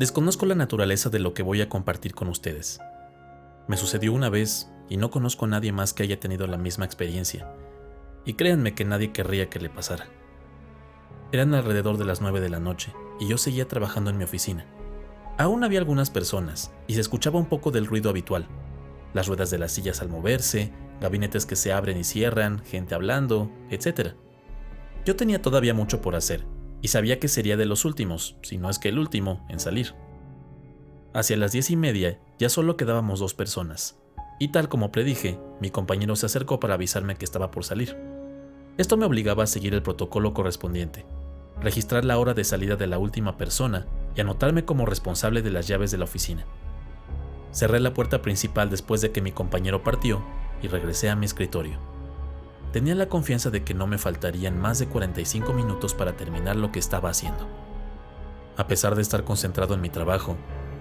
Desconozco la naturaleza de lo que voy a compartir con ustedes. Me sucedió una vez y no conozco a nadie más que haya tenido la misma experiencia. Y créanme que nadie querría que le pasara. Eran alrededor de las 9 de la noche y yo seguía trabajando en mi oficina. Aún había algunas personas y se escuchaba un poco del ruido habitual. Las ruedas de las sillas al moverse, gabinetes que se abren y cierran, gente hablando, etc. Yo tenía todavía mucho por hacer y sabía que sería de los últimos, si no es que el último, en salir. Hacia las diez y media ya solo quedábamos dos personas, y tal como predije, mi compañero se acercó para avisarme que estaba por salir. Esto me obligaba a seguir el protocolo correspondiente, registrar la hora de salida de la última persona y anotarme como responsable de las llaves de la oficina. Cerré la puerta principal después de que mi compañero partió y regresé a mi escritorio. Tenía la confianza de que no me faltarían más de 45 minutos para terminar lo que estaba haciendo. A pesar de estar concentrado en mi trabajo,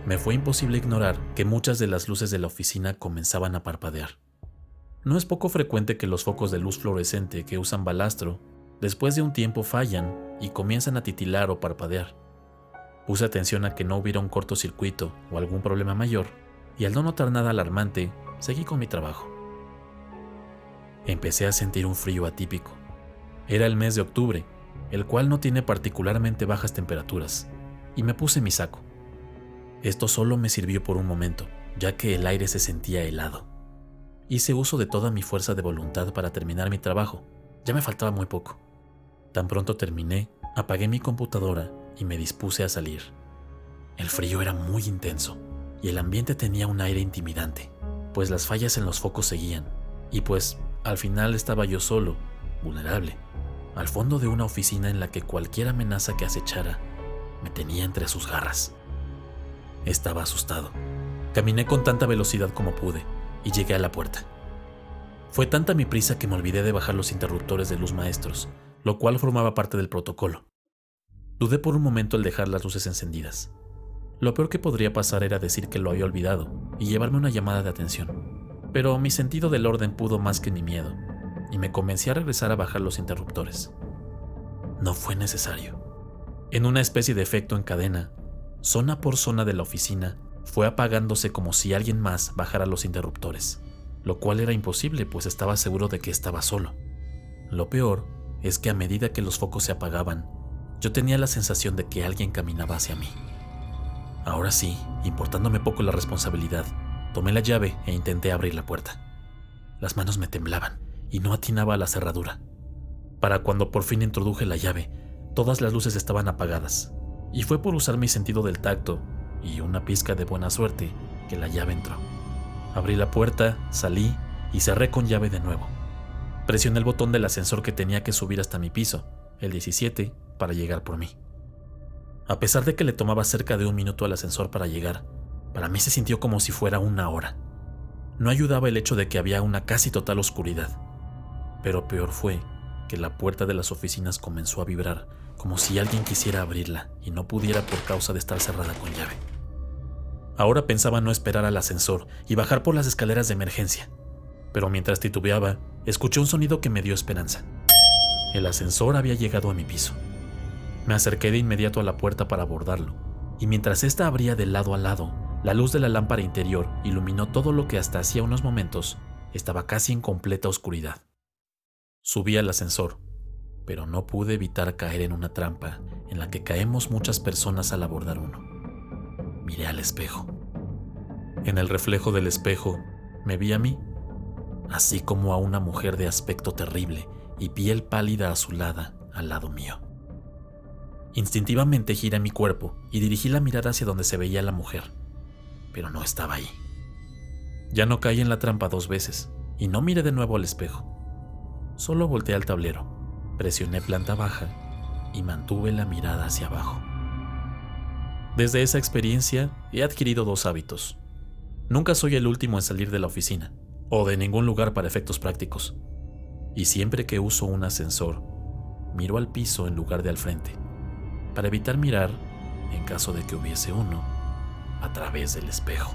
me fue imposible ignorar que muchas de las luces de la oficina comenzaban a parpadear. No es poco frecuente que los focos de luz fluorescente que usan balastro, después de un tiempo fallan y comienzan a titilar o parpadear. Puse atención a que no hubiera un cortocircuito o algún problema mayor, y al no notar nada alarmante, seguí con mi trabajo empecé a sentir un frío atípico. Era el mes de octubre, el cual no tiene particularmente bajas temperaturas, y me puse mi saco. Esto solo me sirvió por un momento, ya que el aire se sentía helado. Hice uso de toda mi fuerza de voluntad para terminar mi trabajo, ya me faltaba muy poco. Tan pronto terminé, apagué mi computadora y me dispuse a salir. El frío era muy intenso y el ambiente tenía un aire intimidante, pues las fallas en los focos seguían, y pues al final estaba yo solo, vulnerable, al fondo de una oficina en la que cualquier amenaza que acechara me tenía entre sus garras. Estaba asustado. Caminé con tanta velocidad como pude y llegué a la puerta. Fue tanta mi prisa que me olvidé de bajar los interruptores de luz maestros, lo cual formaba parte del protocolo. Dudé por un momento al dejar las luces encendidas. Lo peor que podría pasar era decir que lo había olvidado y llevarme una llamada de atención pero mi sentido del orden pudo más que mi miedo, y me convencí a regresar a bajar los interruptores. No fue necesario. En una especie de efecto en cadena, zona por zona de la oficina fue apagándose como si alguien más bajara los interruptores, lo cual era imposible pues estaba seguro de que estaba solo. Lo peor es que a medida que los focos se apagaban, yo tenía la sensación de que alguien caminaba hacia mí. Ahora sí, importándome poco la responsabilidad, Tomé la llave e intenté abrir la puerta. Las manos me temblaban y no atinaba a la cerradura. Para cuando por fin introduje la llave, todas las luces estaban apagadas, y fue por usar mi sentido del tacto y una pizca de buena suerte que la llave entró. Abrí la puerta, salí y cerré con llave de nuevo. Presioné el botón del ascensor que tenía que subir hasta mi piso, el 17, para llegar por mí. A pesar de que le tomaba cerca de un minuto al ascensor para llegar, para mí se sintió como si fuera una hora. No ayudaba el hecho de que había una casi total oscuridad. Pero peor fue que la puerta de las oficinas comenzó a vibrar como si alguien quisiera abrirla y no pudiera por causa de estar cerrada con llave. Ahora pensaba no esperar al ascensor y bajar por las escaleras de emergencia, pero mientras titubeaba, escuché un sonido que me dio esperanza. El ascensor había llegado a mi piso. Me acerqué de inmediato a la puerta para abordarlo, y mientras ésta abría de lado a lado, la luz de la lámpara interior iluminó todo lo que hasta hacía unos momentos estaba casi en completa oscuridad. Subí al ascensor, pero no pude evitar caer en una trampa en la que caemos muchas personas al abordar uno. Miré al espejo. En el reflejo del espejo me vi a mí, así como a una mujer de aspecto terrible y piel pálida azulada al lado mío. Instintivamente giré mi cuerpo y dirigí la mirada hacia donde se veía la mujer pero no estaba ahí. Ya no caí en la trampa dos veces y no miré de nuevo al espejo. Solo volteé al tablero, presioné planta baja y mantuve la mirada hacia abajo. Desde esa experiencia he adquirido dos hábitos. Nunca soy el último en salir de la oficina o de ningún lugar para efectos prácticos. Y siempre que uso un ascensor, miro al piso en lugar de al frente, para evitar mirar, en caso de que hubiese uno, a través del espejo.